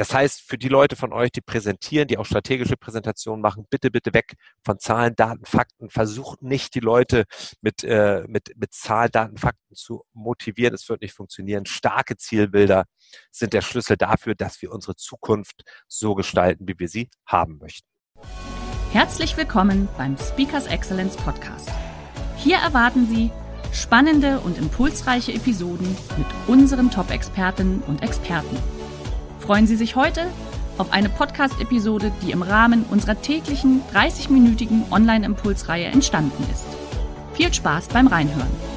Das heißt, für die Leute von euch, die präsentieren, die auch strategische Präsentationen machen, bitte, bitte weg von Zahlen, Daten, Fakten. Versucht nicht, die Leute mit, äh, mit, mit Zahlen, Daten, Fakten zu motivieren. Es wird nicht funktionieren. Starke Zielbilder sind der Schlüssel dafür, dass wir unsere Zukunft so gestalten, wie wir sie haben möchten. Herzlich willkommen beim Speakers Excellence Podcast. Hier erwarten Sie spannende und impulsreiche Episoden mit unseren Top-Expertinnen und Experten. Freuen Sie sich heute auf eine Podcast-Episode, die im Rahmen unserer täglichen 30-minütigen Online-Impulsreihe entstanden ist. Viel Spaß beim Reinhören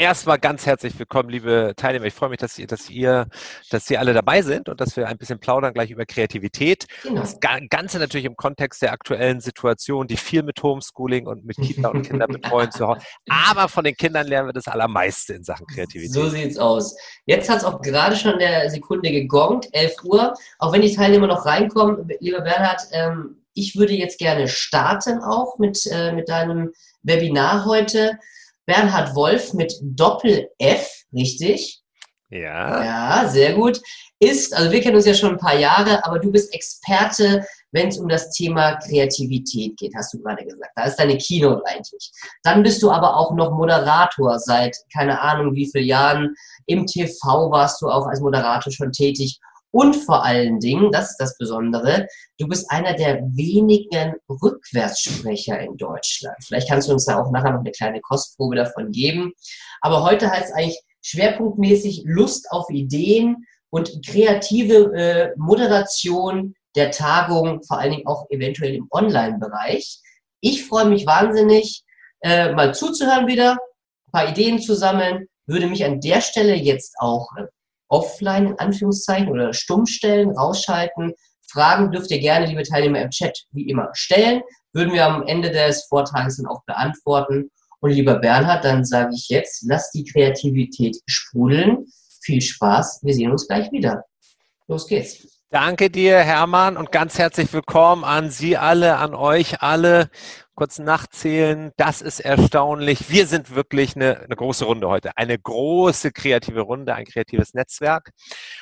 erstmal ganz herzlich willkommen, liebe Teilnehmer. Ich freue mich, dass ihr, dass ihr, dass Sie alle dabei sind und dass wir ein bisschen plaudern gleich über Kreativität. Genau. Das Ganze natürlich im Kontext der aktuellen Situation, die viel mit Homeschooling und mit Kita und Kinderbetreuung zu Hause. Aber von den Kindern lernen wir das Allermeiste in Sachen Kreativität. So sieht's aus. Jetzt hat es auch gerade schon der Sekunde gegongt, 11 Uhr. Auch wenn die Teilnehmer noch reinkommen, lieber Bernhard, ähm, ich würde jetzt gerne starten auch mit, äh, mit deinem Webinar heute. Bernhard Wolf mit Doppel-F, richtig? Ja. Ja, sehr gut. Ist, also wir kennen uns ja schon ein paar Jahre, aber du bist Experte, wenn es um das Thema Kreativität geht, hast du gerade gesagt. Da ist deine Keynote eigentlich. Dann bist du aber auch noch Moderator seit keine Ahnung wie vielen Jahren. Im TV warst du auch als Moderator schon tätig und vor allen Dingen, das ist das Besondere, du bist einer der wenigen Rückwärtssprecher in Deutschland. Vielleicht kannst du uns da auch nachher noch eine kleine Kostprobe davon geben. Aber heute heißt es eigentlich schwerpunktmäßig Lust auf Ideen und kreative äh, Moderation der Tagung, vor allen Dingen auch eventuell im Online-Bereich. Ich freue mich wahnsinnig, äh, mal zuzuhören wieder, ein paar Ideen zu sammeln, würde mich an der Stelle jetzt auch äh, offline in Anführungszeichen oder stumm stellen, rausschalten. Fragen dürft ihr gerne, liebe Teilnehmer, im Chat wie immer stellen. Würden wir am Ende des Vortrages dann auch beantworten. Und lieber Bernhard, dann sage ich jetzt, lass die Kreativität sprudeln. Viel Spaß. Wir sehen uns gleich wieder. Los geht's. Danke dir, Hermann, und ganz herzlich willkommen an Sie alle, an euch alle kurz nachzählen. Das ist erstaunlich. Wir sind wirklich eine, eine große Runde heute. Eine große kreative Runde, ein kreatives Netzwerk.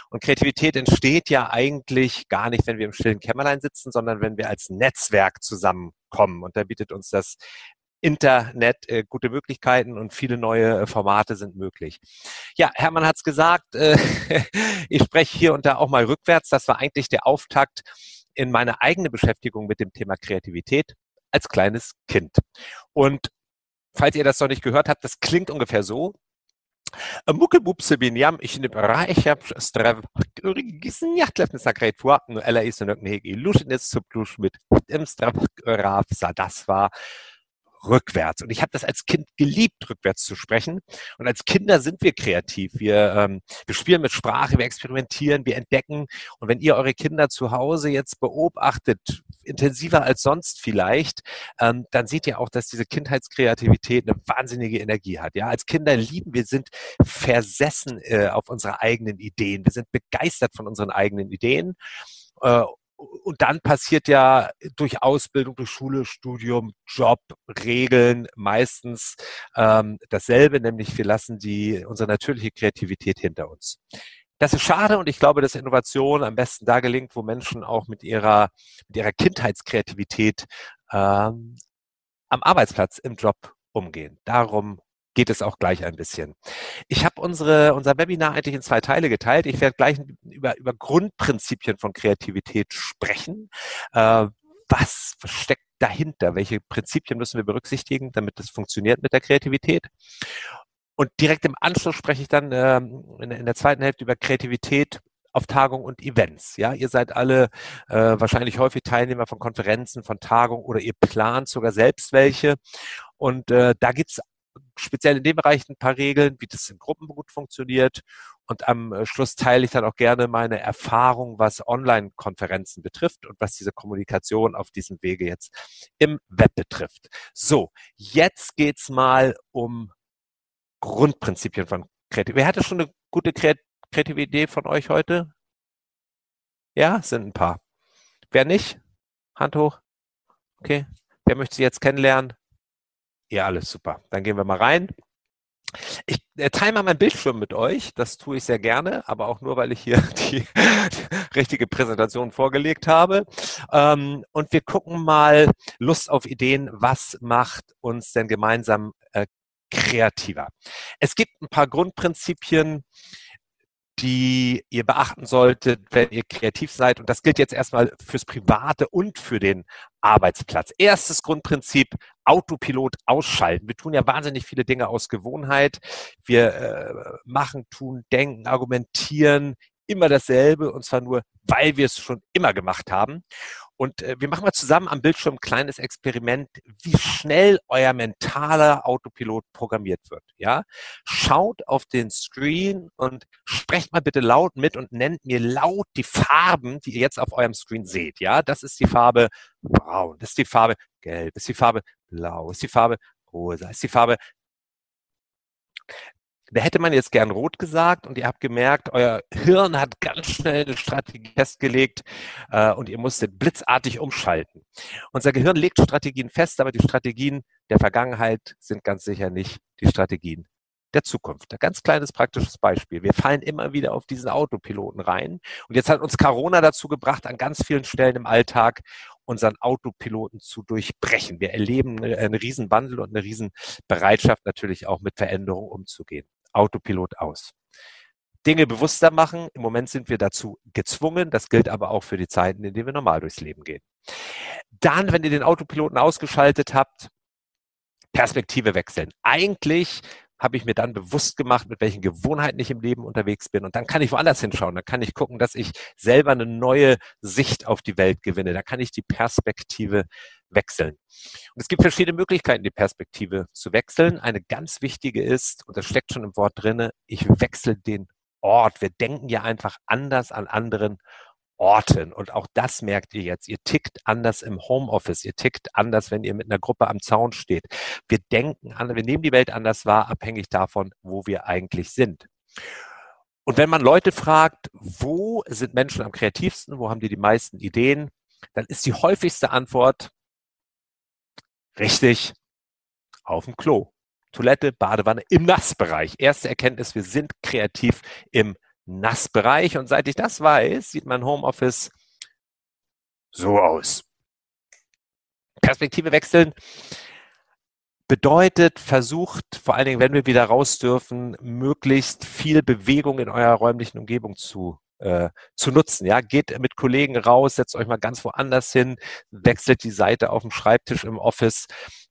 Und Kreativität entsteht ja eigentlich gar nicht, wenn wir im stillen Kämmerlein sitzen, sondern wenn wir als Netzwerk zusammenkommen. Und da bietet uns das Internet äh, gute Möglichkeiten und viele neue äh, Formate sind möglich. Ja, Hermann hat es gesagt, äh, ich spreche hier und da auch mal rückwärts. Das war eigentlich der Auftakt in meine eigene Beschäftigung mit dem Thema Kreativität als kleines Kind. Und falls ihr das noch nicht gehört habt, das klingt ungefähr so. Muckelbubse binjam, ich ne bereichab strev gisnjachtlef ne sakret vor, no ella is ne hegi luschnis zu plusch mit im strev rav sa das war rückwärts. Und ich habe das als Kind geliebt, rückwärts zu sprechen. Und als Kinder sind wir kreativ. Wir, ähm, wir spielen mit Sprache, wir experimentieren, wir entdecken. Und wenn ihr eure Kinder zu Hause jetzt beobachtet, intensiver als sonst vielleicht, ähm, dann seht ihr auch, dass diese Kindheitskreativität eine wahnsinnige Energie hat. Ja, als Kinder lieben wir sind versessen äh, auf unsere eigenen Ideen. Wir sind begeistert von unseren eigenen Ideen. Äh, und dann passiert ja durch Ausbildung, durch Schule, Studium, Job, Regeln meistens ähm, dasselbe, nämlich wir lassen die, unsere natürliche Kreativität hinter uns. Das ist schade und ich glaube, dass Innovation am besten da gelingt, wo Menschen auch mit ihrer, mit ihrer Kindheitskreativität ähm, am Arbeitsplatz, im Job umgehen. Darum geht es auch gleich ein bisschen. Ich habe unser Webinar eigentlich in zwei Teile geteilt. Ich werde gleich über, über Grundprinzipien von Kreativität sprechen. Äh, was steckt dahinter? Welche Prinzipien müssen wir berücksichtigen, damit das funktioniert mit der Kreativität? Und direkt im Anschluss spreche ich dann ähm, in, in der zweiten Hälfte über Kreativität auf Tagungen und Events. Ja, ihr seid alle äh, wahrscheinlich häufig Teilnehmer von Konferenzen, von Tagungen oder ihr plant sogar selbst welche. Und äh, da gibt's speziell in dem Bereich ein paar Regeln, wie das in Gruppen gut funktioniert. Und am äh, Schluss teile ich dann auch gerne meine Erfahrung, was Online-Konferenzen betrifft und was diese Kommunikation auf diesem Wege jetzt im Web betrifft. So, jetzt geht's mal um Grundprinzipien von Kreativität. Wer hatte schon eine gute kreative Idee von euch heute? Ja, sind ein paar. Wer nicht? Hand hoch. Okay. Wer möchte sie jetzt kennenlernen? Ja, alles super. Dann gehen wir mal rein. Ich äh, teile mal meinen Bildschirm mit euch. Das tue ich sehr gerne, aber auch nur, weil ich hier die, richtige Präsentation vorgelegt habe. Ähm, und wir gucken mal Lust auf Ideen. Was macht uns denn gemeinsam äh, kreativer? Es gibt ein paar Grundprinzipien, die ihr beachten solltet, wenn ihr kreativ seid. Und das gilt jetzt erstmal fürs Private und für den Arbeitsplatz. Erstes Grundprinzip, Autopilot ausschalten. Wir tun ja wahnsinnig viele Dinge aus Gewohnheit. Wir äh, machen, tun, denken, argumentieren immer dasselbe und zwar nur, weil wir es schon immer gemacht haben. Und äh, wir machen mal zusammen am Bildschirm ein kleines Experiment, wie schnell euer mentaler Autopilot programmiert wird. Ja, schaut auf den Screen und sprecht mal bitte laut mit und nennt mir laut die Farben, die ihr jetzt auf eurem Screen seht. Ja, das ist die Farbe Braun, das ist die Farbe Gelb, das ist die Farbe Blau, ist die Farbe Rosa, ist die Farbe da hätte man jetzt gern rot gesagt und ihr habt gemerkt, euer Hirn hat ganz schnell eine Strategie festgelegt äh, und ihr musstet blitzartig umschalten. Unser Gehirn legt Strategien fest, aber die Strategien der Vergangenheit sind ganz sicher nicht die Strategien der Zukunft. Ein ganz kleines praktisches Beispiel. Wir fallen immer wieder auf diesen Autopiloten rein. Und jetzt hat uns Corona dazu gebracht, an ganz vielen Stellen im Alltag unseren Autopiloten zu durchbrechen. Wir erleben einen Riesenwandel und eine Riesenbereitschaft natürlich auch mit Veränderungen umzugehen. Autopilot aus. Dinge bewusster machen. Im Moment sind wir dazu gezwungen. Das gilt aber auch für die Zeiten, in denen wir normal durchs Leben gehen. Dann, wenn ihr den Autopiloten ausgeschaltet habt, Perspektive wechseln. Eigentlich habe ich mir dann bewusst gemacht, mit welchen Gewohnheiten ich im Leben unterwegs bin. Und dann kann ich woanders hinschauen. Dann kann ich gucken, dass ich selber eine neue Sicht auf die Welt gewinne. Da kann ich die Perspektive wechseln. Und es gibt verschiedene Möglichkeiten, die Perspektive zu wechseln. Eine ganz wichtige ist, und das steckt schon im Wort drinne, ich wechsle den Ort. Wir denken ja einfach anders an anderen Orten. Und auch das merkt ihr jetzt. Ihr tickt anders im Homeoffice. Ihr tickt anders, wenn ihr mit einer Gruppe am Zaun steht. Wir denken an, wir nehmen die Welt anders wahr, abhängig davon, wo wir eigentlich sind. Und wenn man Leute fragt, wo sind Menschen am kreativsten, wo haben die die meisten Ideen, dann ist die häufigste Antwort richtig auf dem Klo. Toilette, Badewanne im Nassbereich. Erste Erkenntnis, wir sind kreativ im Nassbereich. Und seit ich das weiß, sieht mein Homeoffice so aus. Perspektive wechseln bedeutet, versucht, vor allen Dingen, wenn wir wieder raus dürfen, möglichst viel Bewegung in eurer räumlichen Umgebung zu äh, zu nutzen. Ja, geht mit Kollegen raus, setzt euch mal ganz woanders hin, wechselt die Seite auf dem Schreibtisch im Office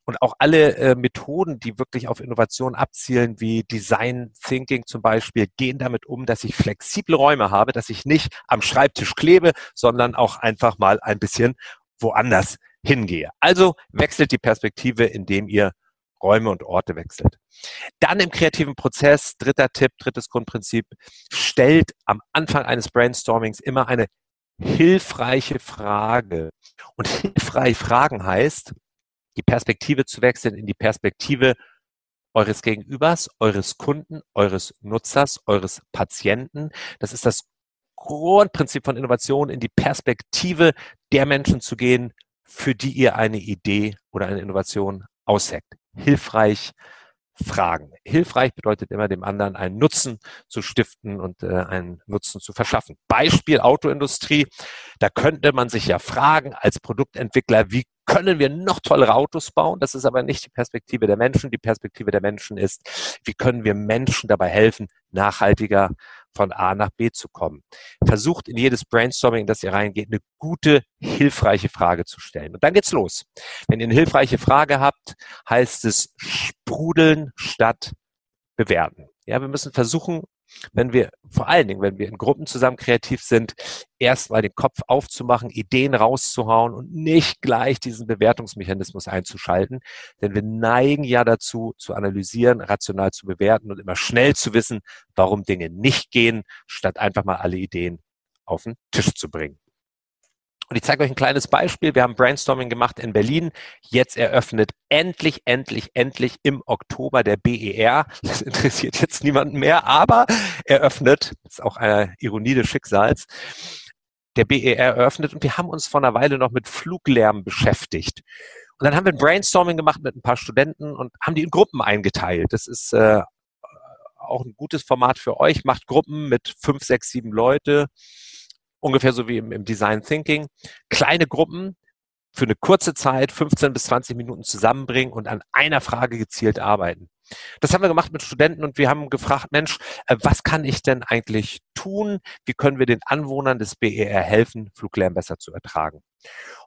und auch alle äh, Methoden, die wirklich auf Innovation abzielen, wie Design Thinking zum Beispiel, gehen damit um, dass ich flexible Räume habe, dass ich nicht am Schreibtisch klebe, sondern auch einfach mal ein bisschen woanders hingehe. Also wechselt die Perspektive, indem ihr Räume und Orte wechselt. Dann im kreativen Prozess, dritter Tipp, drittes Grundprinzip, stellt am Anfang eines Brainstormings immer eine hilfreiche Frage. Und hilfreich Fragen heißt, die Perspektive zu wechseln in die Perspektive eures Gegenübers, eures Kunden, eures Nutzers, eures Patienten. Das ist das Grundprinzip von Innovation, in die Perspektive der Menschen zu gehen, für die ihr eine Idee oder eine Innovation ausheckt. Hilfreich fragen. Hilfreich bedeutet immer dem anderen einen Nutzen zu stiften und äh, einen Nutzen zu verschaffen. Beispiel Autoindustrie. Da könnte man sich ja fragen als Produktentwickler, wie können wir noch tollere Autos bauen? Das ist aber nicht die Perspektive der Menschen. Die Perspektive der Menschen ist, wie können wir Menschen dabei helfen, nachhaltiger von A nach B zu kommen. Versucht in jedes Brainstorming, in das ihr reingeht, eine gute, hilfreiche Frage zu stellen. Und dann geht's los. Wenn ihr eine hilfreiche Frage habt, heißt es sprudeln statt bewerten. Ja, wir müssen versuchen, wenn wir, vor allen Dingen, wenn wir in Gruppen zusammen kreativ sind, erstmal den Kopf aufzumachen, Ideen rauszuhauen und nicht gleich diesen Bewertungsmechanismus einzuschalten. Denn wir neigen ja dazu, zu analysieren, rational zu bewerten und immer schnell zu wissen, warum Dinge nicht gehen, statt einfach mal alle Ideen auf den Tisch zu bringen. Und ich zeige euch ein kleines Beispiel. Wir haben Brainstorming gemacht in Berlin. Jetzt eröffnet endlich, endlich, endlich im Oktober der BER. Das interessiert jetzt niemanden mehr, aber eröffnet, ist auch eine Ironie des Schicksals, der BER eröffnet und wir haben uns vor einer Weile noch mit Fluglärm beschäftigt. Und dann haben wir ein Brainstorming gemacht mit ein paar Studenten und haben die in Gruppen eingeteilt. Das ist äh, auch ein gutes Format für euch. Macht Gruppen mit fünf, sechs, sieben Leute ungefähr so wie im, im Design Thinking, kleine Gruppen für eine kurze Zeit, 15 bis 20 Minuten zusammenbringen und an einer Frage gezielt arbeiten. Das haben wir gemacht mit Studenten und wir haben gefragt, Mensch, äh, was kann ich denn eigentlich tun? Wie können wir den Anwohnern des BER helfen, Fluglärm besser zu ertragen?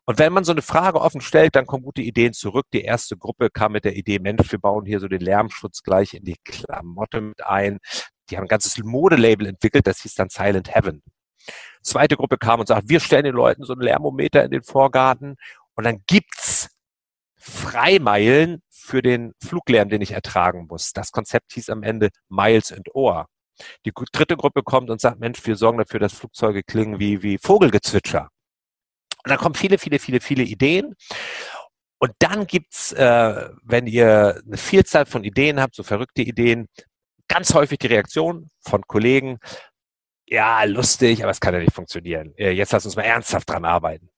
Und wenn man so eine Frage offen stellt, dann kommen gute Ideen zurück. Die erste Gruppe kam mit der Idee, Mensch, wir bauen hier so den Lärmschutz gleich in die Klamotte mit ein. Die haben ein ganzes Modelabel entwickelt, das hieß dann Silent Heaven. Zweite Gruppe kam und sagt, wir stellen den Leuten so einen Lärmometer in den Vorgarten und dann gibt's Freimeilen für den Fluglärm, den ich ertragen muss. Das Konzept hieß am Ende Miles and Ohr. Die dritte Gruppe kommt und sagt, Mensch, wir sorgen dafür, dass Flugzeuge klingen wie, wie Vogelgezwitscher. Und dann kommen viele, viele, viele, viele Ideen. Und dann gibt's, äh, wenn ihr eine Vielzahl von Ideen habt, so verrückte Ideen, ganz häufig die Reaktion von Kollegen, ja, lustig, aber es kann ja nicht funktionieren. Äh, jetzt lass uns mal ernsthaft dran arbeiten.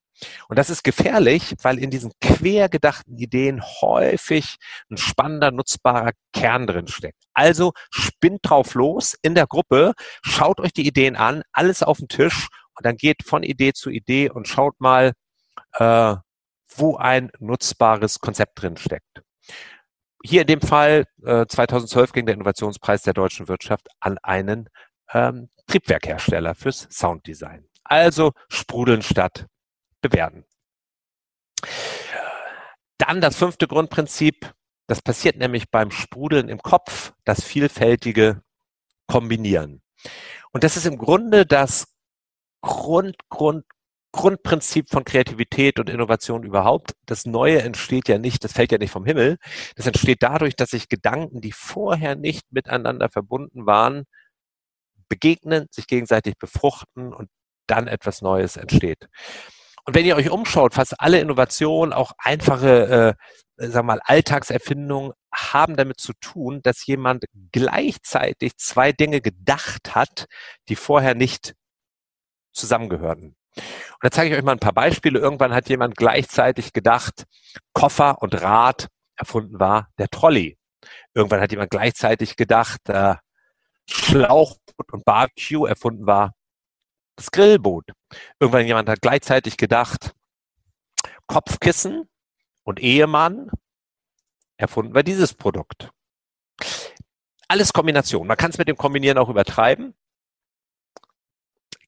Und das ist gefährlich, weil in diesen quer gedachten Ideen häufig ein spannender, nutzbarer Kern drin steckt. Also spinnt drauf los in der Gruppe, schaut euch die Ideen an, alles auf den Tisch und dann geht von Idee zu Idee und schaut mal, äh, wo ein nutzbares Konzept drin steckt. Hier in dem Fall äh, 2012 ging der Innovationspreis der deutschen Wirtschaft an einen ähm, Triebwerkhersteller fürs Sounddesign. Also sprudeln statt bewerten. Dann das fünfte Grundprinzip. Das passiert nämlich beim Sprudeln im Kopf, das vielfältige Kombinieren. Und das ist im Grunde das Grund, Grund, Grundprinzip von Kreativität und Innovation überhaupt. Das Neue entsteht ja nicht, das fällt ja nicht vom Himmel. Das entsteht dadurch, dass sich Gedanken, die vorher nicht miteinander verbunden waren, begegnen, sich gegenseitig befruchten und dann etwas Neues entsteht. Und wenn ihr euch umschaut, fast alle Innovationen, auch einfache, äh, wir mal, Alltagserfindungen haben damit zu tun, dass jemand gleichzeitig zwei Dinge gedacht hat, die vorher nicht zusammengehörten. Und da zeige ich euch mal ein paar Beispiele. Irgendwann hat jemand gleichzeitig gedacht, Koffer und Rad erfunden war der Trolley. Irgendwann hat jemand gleichzeitig gedacht, äh, Schlauchboot und Barbecue erfunden war das Grillboot. Irgendwann jemand hat gleichzeitig gedacht, Kopfkissen und Ehemann erfunden war dieses Produkt. Alles Kombination. Man kann es mit dem Kombinieren auch übertreiben.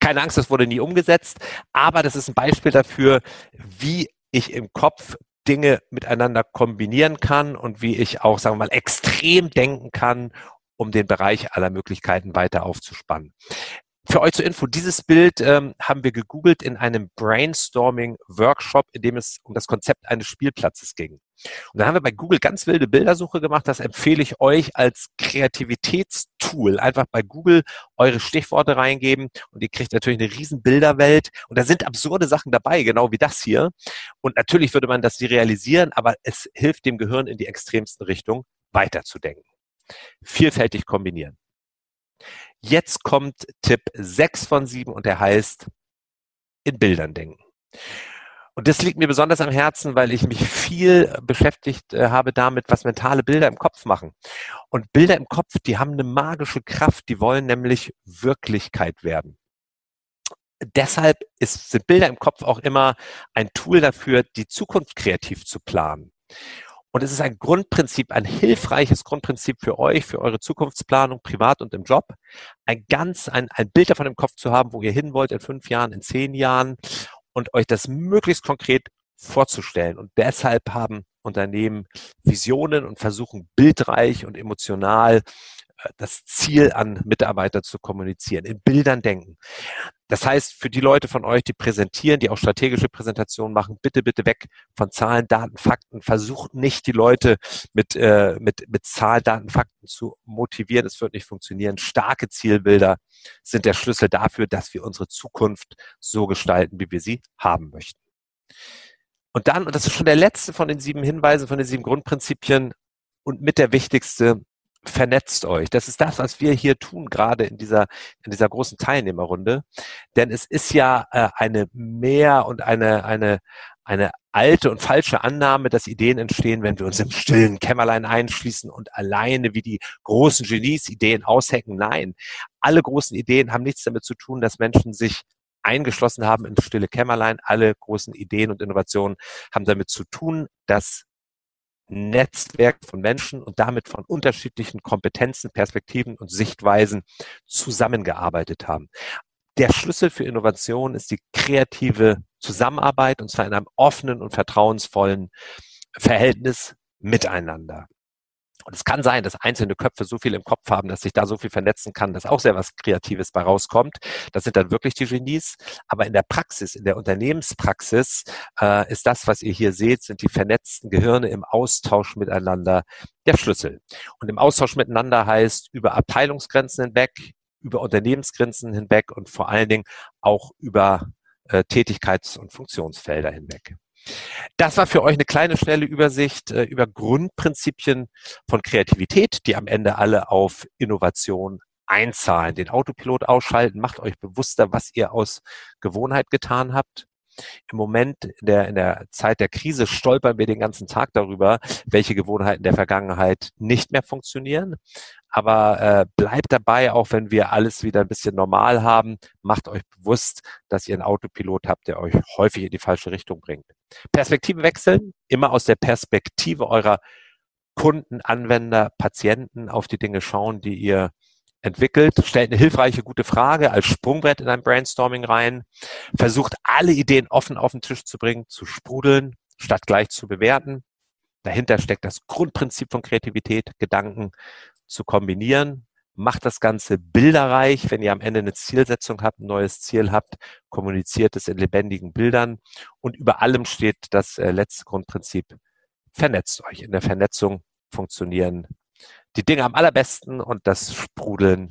Keine Angst, das wurde nie umgesetzt, aber das ist ein Beispiel dafür, wie ich im Kopf Dinge miteinander kombinieren kann und wie ich auch, sagen wir mal, extrem denken kann um den Bereich aller Möglichkeiten weiter aufzuspannen. Für euch zur Info, dieses Bild ähm, haben wir gegoogelt in einem Brainstorming-Workshop, in dem es um das Konzept eines Spielplatzes ging. Und dann haben wir bei Google ganz wilde Bildersuche gemacht. Das empfehle ich euch als Kreativitätstool. Einfach bei Google eure Stichworte reingeben und ihr kriegt natürlich eine riesen Bilderwelt. Und da sind absurde Sachen dabei, genau wie das hier. Und natürlich würde man das realisieren, aber es hilft dem Gehirn in die extremsten Richtungen weiterzudenken vielfältig kombinieren. Jetzt kommt Tipp 6 von 7 und der heißt in Bildern denken. Und das liegt mir besonders am Herzen, weil ich mich viel beschäftigt äh, habe damit, was mentale Bilder im Kopf machen. Und Bilder im Kopf, die haben eine magische Kraft, die wollen nämlich Wirklichkeit werden. Deshalb ist, sind Bilder im Kopf auch immer ein Tool dafür, die Zukunft kreativ zu planen. Und es ist ein Grundprinzip, ein hilfreiches Grundprinzip für euch, für eure Zukunftsplanung, privat und im Job, ein ganz, ein, ein Bild davon im Kopf zu haben, wo ihr hin wollt in fünf Jahren, in zehn Jahren und euch das möglichst konkret vorzustellen. Und deshalb haben Unternehmen Visionen und versuchen bildreich und emotional äh, das Ziel an Mitarbeiter zu kommunizieren, in Bildern denken. Das heißt, für die Leute von euch, die präsentieren, die auch strategische Präsentationen machen, bitte, bitte weg von Zahlen, Daten, Fakten. Versucht nicht, die Leute mit, äh, mit, mit Zahlen, Daten, Fakten zu motivieren. Es wird nicht funktionieren. Starke Zielbilder sind der Schlüssel dafür, dass wir unsere Zukunft so gestalten, wie wir sie haben möchten. Und dann, und das ist schon der letzte von den sieben Hinweisen, von den sieben Grundprinzipien und mit der wichtigste, vernetzt euch. Das ist das, was wir hier tun, gerade in dieser, in dieser großen Teilnehmerrunde. Denn es ist ja äh, eine mehr und eine, eine, eine alte und falsche Annahme, dass Ideen entstehen, wenn wir uns im stillen Kämmerlein einschließen und alleine wie die großen Genies Ideen aushecken. Nein, alle großen Ideen haben nichts damit zu tun, dass Menschen sich eingeschlossen haben in stille Kämmerlein. Alle großen Ideen und Innovationen haben damit zu tun, dass Netzwerk von Menschen und damit von unterschiedlichen Kompetenzen, Perspektiven und Sichtweisen zusammengearbeitet haben. Der Schlüssel für Innovation ist die kreative Zusammenarbeit und zwar in einem offenen und vertrauensvollen Verhältnis miteinander. Und es kann sein, dass einzelne Köpfe so viel im Kopf haben, dass sich da so viel vernetzen kann, dass auch sehr was Kreatives bei rauskommt. Das sind dann wirklich die Genies. Aber in der Praxis, in der Unternehmenspraxis, äh, ist das, was ihr hier seht, sind die vernetzten Gehirne im Austausch miteinander der Schlüssel. Und im Austausch miteinander heißt über Abteilungsgrenzen hinweg, über Unternehmensgrenzen hinweg und vor allen Dingen auch über äh, Tätigkeits- und Funktionsfelder hinweg. Das war für euch eine kleine, schnelle Übersicht äh, über Grundprinzipien von Kreativität, die am Ende alle auf Innovation einzahlen. Den Autopilot ausschalten, macht euch bewusster, was ihr aus Gewohnheit getan habt. Im Moment, in der, in der Zeit der Krise, stolpern wir den ganzen Tag darüber, welche Gewohnheiten der Vergangenheit nicht mehr funktionieren. Aber äh, bleibt dabei, auch wenn wir alles wieder ein bisschen normal haben, macht euch bewusst, dass ihr einen Autopilot habt, der euch häufig in die falsche Richtung bringt. Perspektive wechseln, immer aus der Perspektive eurer Kunden, Anwender, Patienten auf die Dinge schauen, die ihr entwickelt, stellt eine hilfreiche, gute Frage als Sprungbrett in ein Brainstorming rein, versucht alle Ideen offen auf den Tisch zu bringen, zu sprudeln, statt gleich zu bewerten. Dahinter steckt das Grundprinzip von Kreativität, Gedanken zu kombinieren. Macht das Ganze bilderreich. Wenn ihr am Ende eine Zielsetzung habt, ein neues Ziel habt, kommuniziert es in lebendigen Bildern. Und über allem steht das äh, letzte Grundprinzip. Vernetzt euch. In der Vernetzung funktionieren die Dinge am allerbesten und das Sprudeln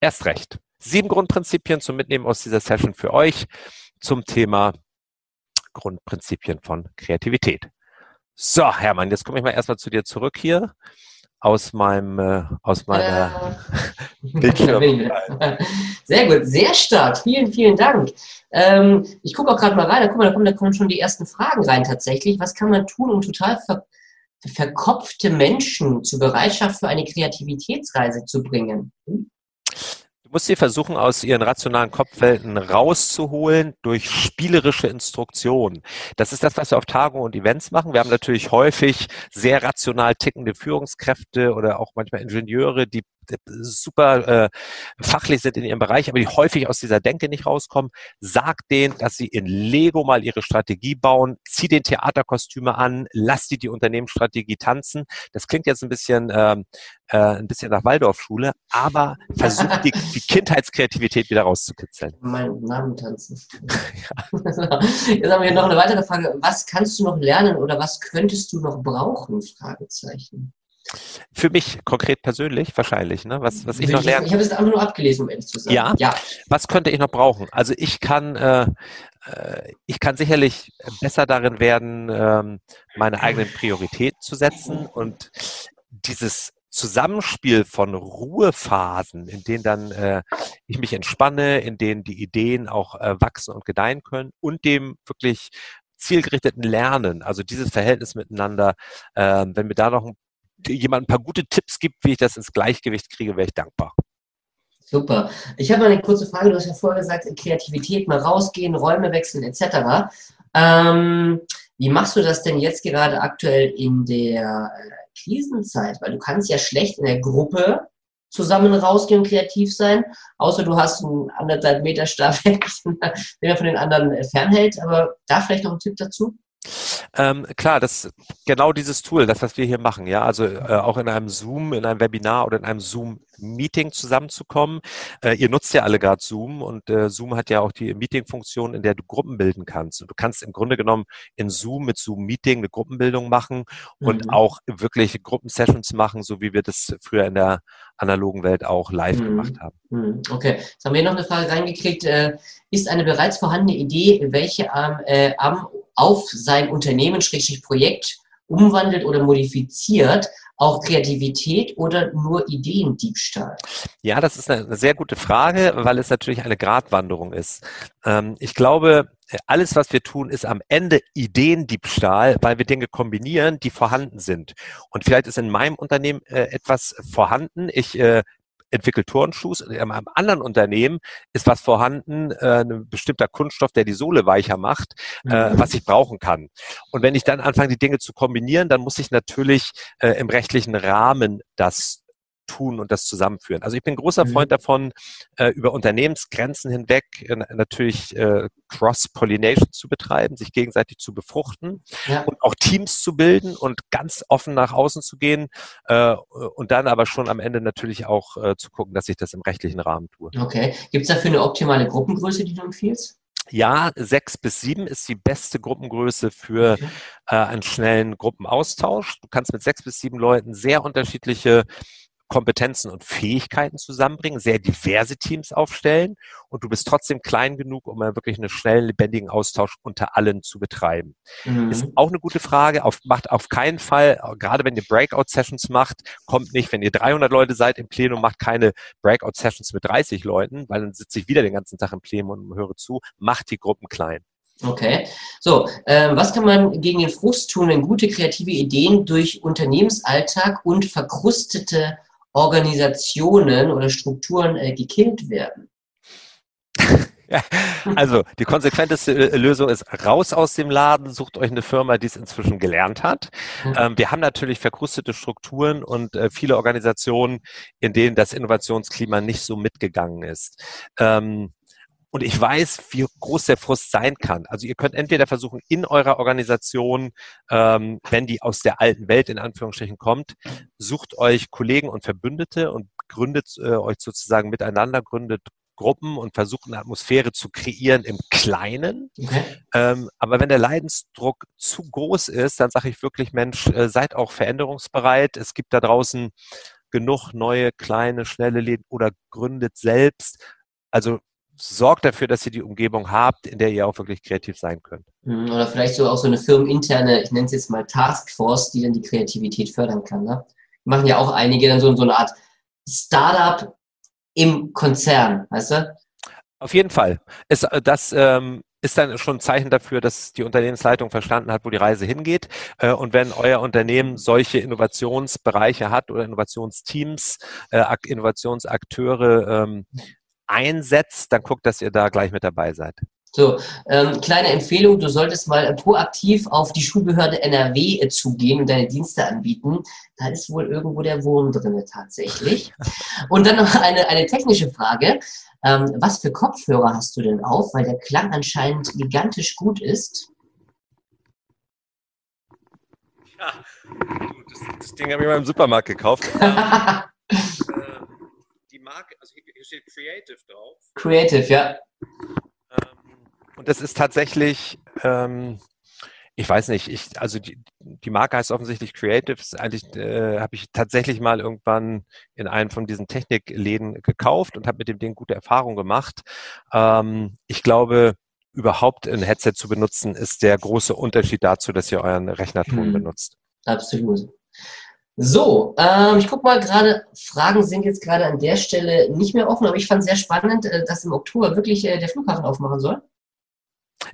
erst recht. Sieben Grundprinzipien zum Mitnehmen aus dieser Session für euch zum Thema Grundprinzipien von Kreativität. So, Hermann, jetzt komme ich mal erstmal zu dir zurück hier aus meinem äh, aus meiner äh. Bildschirm. Sehr gut, sehr stark. Vielen, vielen Dank. Ähm, ich gucke auch gerade mal rein. Da, guck mal, da, kommen, da kommen schon die ersten Fragen rein tatsächlich. Was kann man tun, um total ver verkopfte Menschen zur Bereitschaft für eine Kreativitätsreise zu bringen? Hm? Musst sie versuchen, aus ihren rationalen Kopfwelten rauszuholen durch spielerische Instruktionen. Das ist das, was wir auf Tagungen und Events machen. Wir haben natürlich häufig sehr rational tickende Führungskräfte oder auch manchmal Ingenieure, die super äh, fachlich sind in ihrem Bereich, aber die häufig aus dieser Denke nicht rauskommen. Sagt denen, dass sie in Lego mal ihre Strategie bauen, zieh den Theaterkostüme an, lass die die Unternehmensstrategie tanzen. Das klingt jetzt ein bisschen ähm, äh, ein bisschen nach Waldorfschule, aber versucht die, die Kindheitskreativität wieder rauszukitzeln. Mein Namen tanzen. ja. Jetzt haben wir noch eine weitere Frage. Was kannst du noch lernen oder was könntest du noch brauchen? Fragezeichen. Für mich konkret persönlich wahrscheinlich, ne? Was, was ich noch lerne. Ich habe es einfach nur abgelesen, um ehrlich zu sagen. Ja. ja. Was könnte ich noch brauchen? Also ich kann, äh, äh, ich kann sicherlich besser darin werden, ähm, meine eigenen Prioritäten zu setzen und dieses Zusammenspiel von Ruhephasen, in denen dann äh, ich mich entspanne, in denen die Ideen auch äh, wachsen und gedeihen können und dem wirklich zielgerichteten Lernen, also dieses Verhältnis miteinander, äh, wenn mir da noch ein jemand ein paar gute Tipps gibt, wie ich das ins Gleichgewicht kriege, wäre ich dankbar. Super. Ich habe mal eine kurze Frage. Du hast ja vorher gesagt, Kreativität, mal rausgehen, Räume wechseln etc. Ähm, wie machst du das denn jetzt gerade aktuell in der äh, Krisenzeit? Weil du kannst ja schlecht in der Gruppe zusammen rausgehen und kreativ sein, außer du hast einen anderthalb Meter Stab, den er von den anderen fernhält. Aber da vielleicht noch ein Tipp dazu? Ähm, klar, das genau dieses Tool, das, was wir hier machen, ja, also äh, auch in einem Zoom, in einem Webinar oder in einem Zoom-Meeting zusammenzukommen. Äh, ihr nutzt ja alle gerade Zoom und äh, Zoom hat ja auch die Meeting-Funktion, in der du Gruppen bilden kannst. Und du kannst im Grunde genommen in Zoom mit Zoom-Meeting eine Gruppenbildung machen und mhm. auch wirklich Gruppensessions machen, so wie wir das früher in der analogen Welt auch live mhm. gemacht haben. Mhm. Okay, jetzt haben wir noch eine Frage reingekriegt. Äh, ist eine bereits vorhandene Idee, welche am, äh, am auf sein Unternehmen, Schrägstrich Projekt umwandelt oder modifiziert, auch Kreativität oder nur Ideendiebstahl? Ja, das ist eine sehr gute Frage, weil es natürlich eine Gratwanderung ist. Ähm, ich glaube, alles, was wir tun, ist am Ende Ideendiebstahl, weil wir Dinge kombinieren, die vorhanden sind. Und vielleicht ist in meinem Unternehmen äh, etwas vorhanden. Ich äh, entwickelt Turnschuhs. In einem anderen Unternehmen ist was vorhanden, äh, ein bestimmter Kunststoff, der die Sohle weicher macht, äh, mhm. was ich brauchen kann. Und wenn ich dann anfange, die Dinge zu kombinieren, dann muss ich natürlich äh, im rechtlichen Rahmen das tun und das zusammenführen. Also ich bin großer mhm. Freund davon, äh, über Unternehmensgrenzen hinweg äh, natürlich äh, Cross-Pollination zu betreiben, sich gegenseitig zu befruchten ja. und auch Teams zu bilden und ganz offen nach außen zu gehen äh, und dann aber schon am Ende natürlich auch äh, zu gucken, dass ich das im rechtlichen Rahmen tue. Okay. Gibt es dafür eine optimale Gruppengröße, die du empfiehlst? Ja, sechs bis sieben ist die beste Gruppengröße für okay. äh, einen schnellen Gruppenaustausch. Du kannst mit sechs bis sieben Leuten sehr unterschiedliche Kompetenzen und Fähigkeiten zusammenbringen, sehr diverse Teams aufstellen und du bist trotzdem klein genug, um wirklich einen schnellen, lebendigen Austausch unter allen zu betreiben. Mhm. Ist auch eine gute Frage. Auf, macht auf keinen Fall, gerade wenn ihr Breakout-Sessions macht, kommt nicht, wenn ihr 300 Leute seid im Plenum, macht keine Breakout-Sessions mit 30 Leuten, weil dann sitze ich wieder den ganzen Tag im Plenum und höre zu. Macht die Gruppen klein. Okay. So, äh, was kann man gegen den Frust tun, wenn gute kreative Ideen durch Unternehmensalltag und verkrustete Organisationen oder Strukturen äh, gekillt werden? also die konsequenteste äh, Lösung ist raus aus dem Laden, sucht euch eine Firma, die es inzwischen gelernt hat. Ähm, wir haben natürlich verkrustete Strukturen und äh, viele Organisationen, in denen das Innovationsklima nicht so mitgegangen ist. Ähm, und ich weiß, wie groß der Frust sein kann. Also ihr könnt entweder versuchen, in eurer Organisation, ähm, wenn die aus der alten Welt in Anführungsstrichen kommt, sucht euch Kollegen und Verbündete und gründet äh, euch sozusagen miteinander, gründet Gruppen und versucht eine Atmosphäre zu kreieren im Kleinen. Okay. Ähm, aber wenn der Leidensdruck zu groß ist, dann sage ich wirklich, Mensch, äh, seid auch veränderungsbereit. Es gibt da draußen genug neue, kleine, schnelle Läden oder gründet selbst. Also sorgt dafür, dass ihr die Umgebung habt, in der ihr auch wirklich kreativ sein könnt. Mhm, oder vielleicht so auch so eine firmeninterne, ich nenne es jetzt mal Taskforce, die dann die Kreativität fördern kann. Ne? Machen ja auch einige dann so, so eine Art Startup im Konzern, weißt du? Auf jeden Fall. Es, äh, das ähm, ist dann schon ein Zeichen dafür, dass die Unternehmensleitung verstanden hat, wo die Reise hingeht. Äh, und wenn euer Unternehmen solche Innovationsbereiche hat oder Innovationsteams, äh, Innovationsakteure, ähm, einsetzt, dann guckt, dass ihr da gleich mit dabei seid. So, ähm, kleine Empfehlung, du solltest mal proaktiv auf die Schulbehörde NRW äh, zugehen und deine Dienste anbieten. Da ist wohl irgendwo der Wurm drin tatsächlich. Und dann noch eine, eine technische Frage. Ähm, was für Kopfhörer hast du denn auf? Weil der Klang anscheinend gigantisch gut ist. Ja, das, das Ding habe ich mal im Supermarkt gekauft. Ähm, die Marke, also hier steht Creative drauf. Creative, ja. Ähm, und das ist tatsächlich, ähm, ich weiß nicht, ich, also die, die Marke heißt offensichtlich Creative. Eigentlich äh, habe ich tatsächlich mal irgendwann in einem von diesen Technikläden gekauft und habe mit dem Ding gute Erfahrungen gemacht. Ähm, ich glaube, überhaupt ein Headset zu benutzen, ist der große Unterschied dazu, dass ihr euren Rechnerton hm. benutzt. Absolut. So, ähm, ich gucke mal gerade, Fragen sind jetzt gerade an der Stelle nicht mehr offen, aber ich fand es sehr spannend, äh, dass im Oktober wirklich äh, der Flughafen aufmachen soll.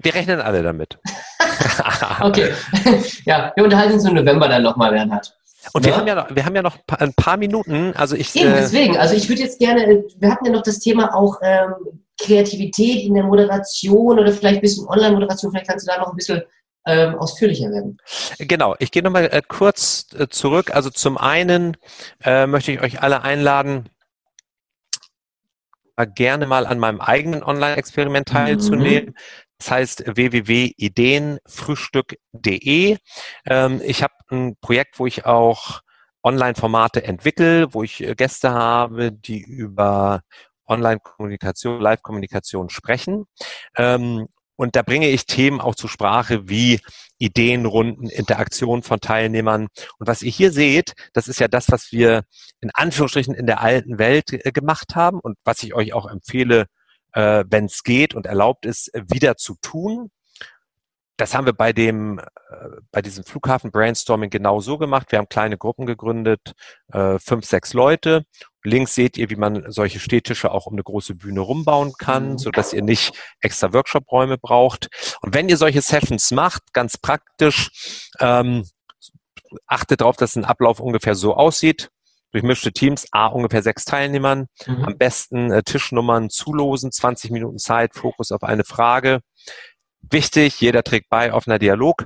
Wir rechnen alle damit. okay. ja, wir unterhalten uns im November dann nochmal, Bernhard. Und ja? wir haben ja noch, wir haben ja noch ein paar Minuten. Also ich, Eben, äh, deswegen. Also ich würde jetzt gerne, äh, wir hatten ja noch das Thema auch ähm, Kreativität in der Moderation oder vielleicht ein bisschen Online-Moderation. Vielleicht kannst du da noch ein bisschen ähm, ausführlicher werden. Genau, ich gehe nochmal äh, kurz äh, zurück. Also zum einen äh, möchte ich euch alle einladen, gerne mal an meinem eigenen Online-Experiment teilzunehmen. Mhm. Das heißt www.ideenfrühstück.de. Ähm, ich habe ein Projekt, wo ich auch Online-Formate entwickle, wo ich äh, Gäste habe, die über Online-Kommunikation, Live-Kommunikation sprechen. Ähm, und da bringe ich Themen auch zur Sprache wie Ideenrunden, Interaktion von Teilnehmern. Und was ihr hier seht, das ist ja das, was wir in Anführungsstrichen in der alten Welt äh, gemacht haben und was ich euch auch empfehle, äh, wenn es geht und erlaubt ist, wieder zu tun. Das haben wir bei dem, äh, bei diesem Flughafen Brainstorming genau so gemacht. Wir haben kleine Gruppen gegründet, äh, fünf, sechs Leute. Links seht ihr, wie man solche Stehtische auch um eine große Bühne rumbauen kann, mhm. so dass ihr nicht extra Workshop-Räume braucht. Und wenn ihr solche Sessions macht, ganz praktisch, ähm, achtet darauf, dass ein Ablauf ungefähr so aussieht. Durchmischte Teams, A, ungefähr sechs Teilnehmern. Mhm. Am besten äh, Tischnummern zulosen, 20 Minuten Zeit, Fokus auf eine Frage. Wichtig, jeder trägt bei, offener Dialog.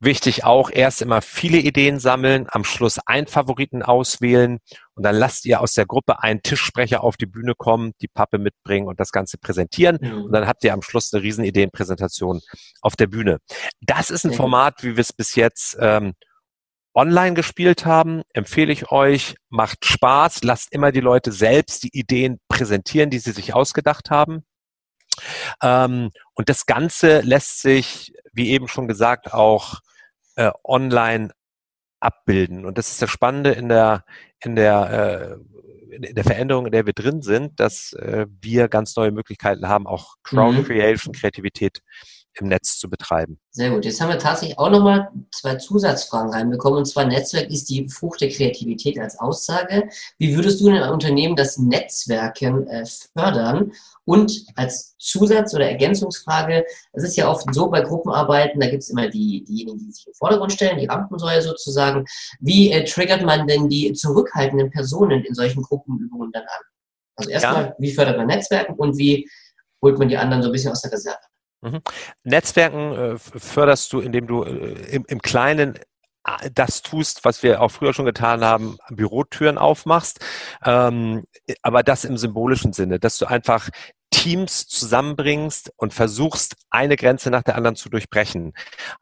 Wichtig auch, erst immer viele Ideen sammeln, am Schluss einen Favoriten auswählen und dann lasst ihr aus der Gruppe einen Tischsprecher auf die Bühne kommen, die Pappe mitbringen und das Ganze präsentieren. Mhm. Und dann habt ihr am Schluss eine riesen Ideenpräsentation auf der Bühne. Das ist ein mhm. Format, wie wir es bis jetzt ähm, online gespielt haben. Empfehle ich euch, macht Spaß, lasst immer die Leute selbst die Ideen präsentieren, die sie sich ausgedacht haben. Ähm, und das Ganze lässt sich, wie eben schon gesagt, auch äh, online abbilden. Und das ist das Spannende in der, in der, äh, in der Veränderung, in der wir drin sind, dass äh, wir ganz neue Möglichkeiten haben, auch Crowd mhm. Creation, Kreativität im Netz zu betreiben. Sehr gut. Jetzt haben wir tatsächlich auch nochmal zwei Zusatzfragen reinbekommen. Und zwar Netzwerk ist die Frucht der Kreativität als Aussage. Wie würdest du in einem Unternehmen das Netzwerken äh, fördern? Und als Zusatz- oder Ergänzungsfrage, es ist ja oft so bei Gruppenarbeiten, da gibt es immer die, diejenigen, die sich im Vordergrund stellen, die Rampensäule sozusagen. Wie äh, triggert man denn die zurückhaltenden Personen in solchen Gruppenübungen dann an? Also erstmal, ja. wie fördert man Netzwerken und wie holt man die anderen so ein bisschen aus der Reserve? Mhm. Netzwerken äh, förderst du, indem du äh, im, im Kleinen äh, das tust, was wir auch früher schon getan haben, Bürotüren aufmachst, ähm, aber das im symbolischen Sinne, dass du einfach Teams zusammenbringst und versuchst, eine Grenze nach der anderen zu durchbrechen.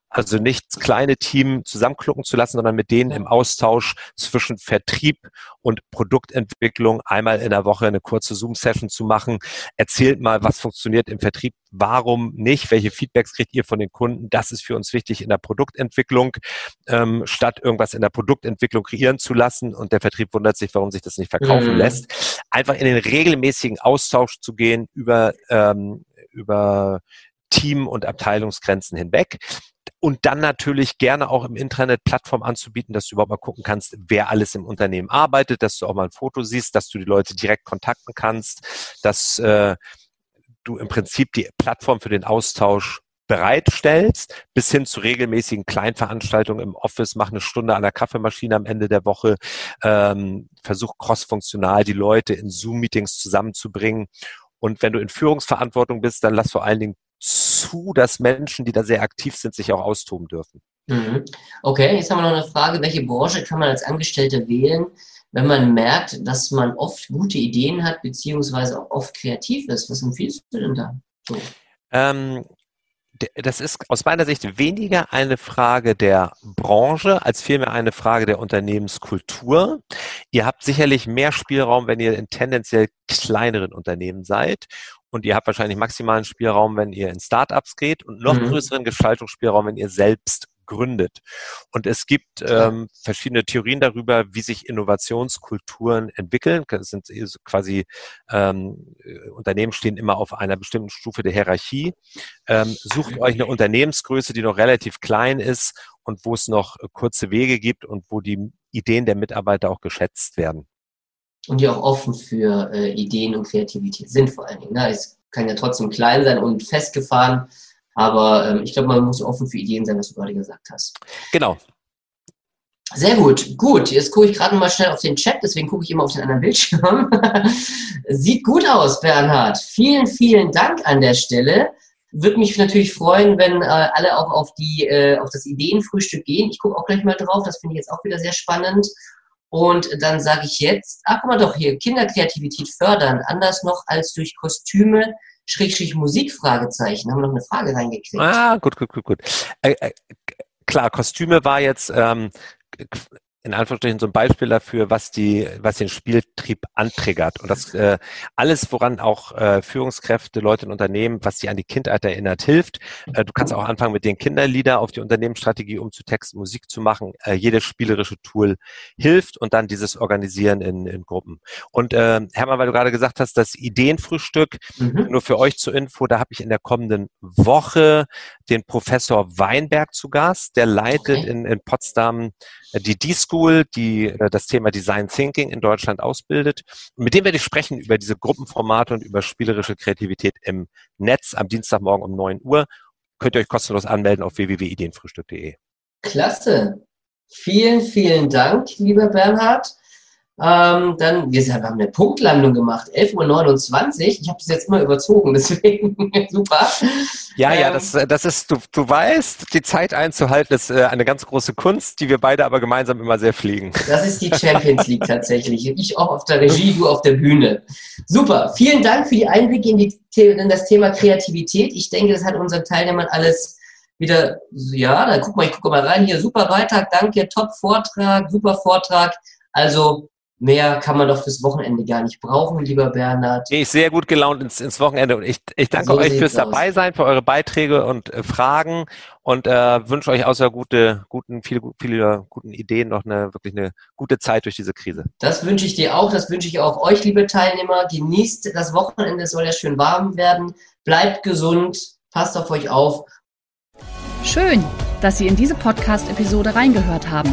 Also nicht das kleine Team zusammenklucken zu lassen, sondern mit denen im Austausch zwischen Vertrieb und Produktentwicklung einmal in der Woche eine kurze Zoom-Session zu machen. Erzählt mal, was funktioniert im Vertrieb, warum nicht, welche Feedbacks kriegt ihr von den Kunden. Das ist für uns wichtig in der Produktentwicklung, ähm, statt irgendwas in der Produktentwicklung kreieren zu lassen und der Vertrieb wundert sich, warum sich das nicht verkaufen mhm. lässt. Einfach in den regelmäßigen Austausch zu gehen über, ähm, über Team- und Abteilungsgrenzen hinweg. Und dann natürlich gerne auch im Intranet Plattform anzubieten, dass du überhaupt mal gucken kannst, wer alles im Unternehmen arbeitet, dass du auch mal ein Foto siehst, dass du die Leute direkt kontakten kannst, dass äh, du im Prinzip die Plattform für den Austausch bereitstellst, bis hin zu regelmäßigen Kleinveranstaltungen im Office, mach eine Stunde an der Kaffeemaschine am Ende der Woche, ähm, versuch crossfunktional die Leute in Zoom-Meetings zusammenzubringen. Und wenn du in Führungsverantwortung bist, dann lass vor allen Dingen zu, dass Menschen, die da sehr aktiv sind, sich auch austoben dürfen. Mhm. Okay, jetzt haben wir noch eine Frage. Welche Branche kann man als Angestellte wählen, wenn man merkt, dass man oft gute Ideen hat, beziehungsweise auch oft kreativ ist? Was empfiehlst du denn da? So. Ähm, das ist aus meiner Sicht weniger eine Frage der Branche als vielmehr eine Frage der Unternehmenskultur. Ihr habt sicherlich mehr Spielraum, wenn ihr in tendenziell kleineren Unternehmen seid und ihr habt wahrscheinlich maximalen Spielraum, wenn ihr in Startups geht und noch mhm. größeren Gestaltungsspielraum, wenn ihr selbst gründet. Und es gibt ähm, verschiedene Theorien darüber, wie sich Innovationskulturen entwickeln. Das sind quasi ähm, Unternehmen stehen immer auf einer bestimmten Stufe der Hierarchie. Ähm, sucht euch eine Unternehmensgröße, die noch relativ klein ist und wo es noch kurze Wege gibt und wo die Ideen der Mitarbeiter auch geschätzt werden und die auch offen für äh, Ideen und Kreativität sind vor allen Dingen. Ne? Es kann ja trotzdem klein sein und festgefahren, aber ähm, ich glaube, man muss offen für Ideen sein, was du gerade gesagt hast. Genau. Sehr gut, gut. Jetzt gucke ich gerade mal schnell auf den Chat, deswegen gucke ich immer auf den anderen Bildschirm. Sieht gut aus, Bernhard. Vielen, vielen Dank an der Stelle. Würde mich natürlich freuen, wenn äh, alle auch auf, die, äh, auf das Ideenfrühstück gehen. Ich gucke auch gleich mal drauf, das finde ich jetzt auch wieder sehr spannend. Und dann sage ich jetzt, ach guck mal doch hier, Kinderkreativität fördern, anders noch als durch Kostüme, Schrägstrich Musik, Fragezeichen. Haben wir noch eine Frage reingekriegt. Ah, gut, gut, gut, gut. Äh, äh, klar, Kostüme war jetzt ähm, in Anführungsstrichen so ein Beispiel dafür, was die, was den Spieltrieb antriggert. Und das äh, alles, woran auch äh, Führungskräfte, Leute in Unternehmen, was sie an die Kindheit erinnert, hilft. Äh, du kannst auch anfangen, mit den Kinderlieder auf die Unternehmensstrategie umzutexten, Musik zu machen. Äh, jedes spielerische Tool hilft und dann dieses Organisieren in, in Gruppen. Und äh, Hermann, weil du gerade gesagt hast, das Ideenfrühstück, mhm. nur für euch zur Info, da habe ich in der kommenden Woche den Professor Weinberg zu Gast. Der leitet okay. in, in Potsdam die D-School, die äh, das Thema Design Thinking in Deutschland ausbildet. Mit dem werde ich sprechen über diese Gruppenformate und über spielerische Kreativität im Netz am Dienstagmorgen um 9 Uhr. Könnt ihr euch kostenlos anmelden auf www.ideenfrühstück.de. Klasse. Vielen, vielen Dank, lieber Bernhard. Ähm, dann, wir haben eine Punktlandung gemacht, 11.29 Uhr. Ich habe das jetzt immer überzogen, deswegen super. Ja, ähm, ja, das, das ist, du, du weißt, die Zeit einzuhalten ist äh, eine ganz große Kunst, die wir beide aber gemeinsam immer sehr fliegen. Das ist die Champions League tatsächlich. Ich auch auf der Regie, du auf der Bühne. Super. Vielen Dank für die Einblicke in, die, in das Thema Kreativität. Ich denke, das hat unseren Teilnehmern alles wieder, ja, da guck mal, ich gucke mal rein hier. Super Beitrag, danke, top Vortrag, super Vortrag. Also Mehr kann man doch fürs Wochenende gar nicht brauchen, lieber Bernhard. Gehe ich sehr gut gelaunt ins, ins Wochenende und ich, ich danke so euch fürs Dabeisein, für eure Beiträge und äh, Fragen und äh, wünsche euch außer gute, guten, viele, viele guten Ideen noch eine wirklich eine gute Zeit durch diese Krise. Das wünsche ich dir auch, das wünsche ich auch euch, liebe Teilnehmer. Genießt das Wochenende, es soll ja schön warm werden. Bleibt gesund, passt auf euch auf. Schön, dass Sie in diese Podcast-Episode reingehört haben.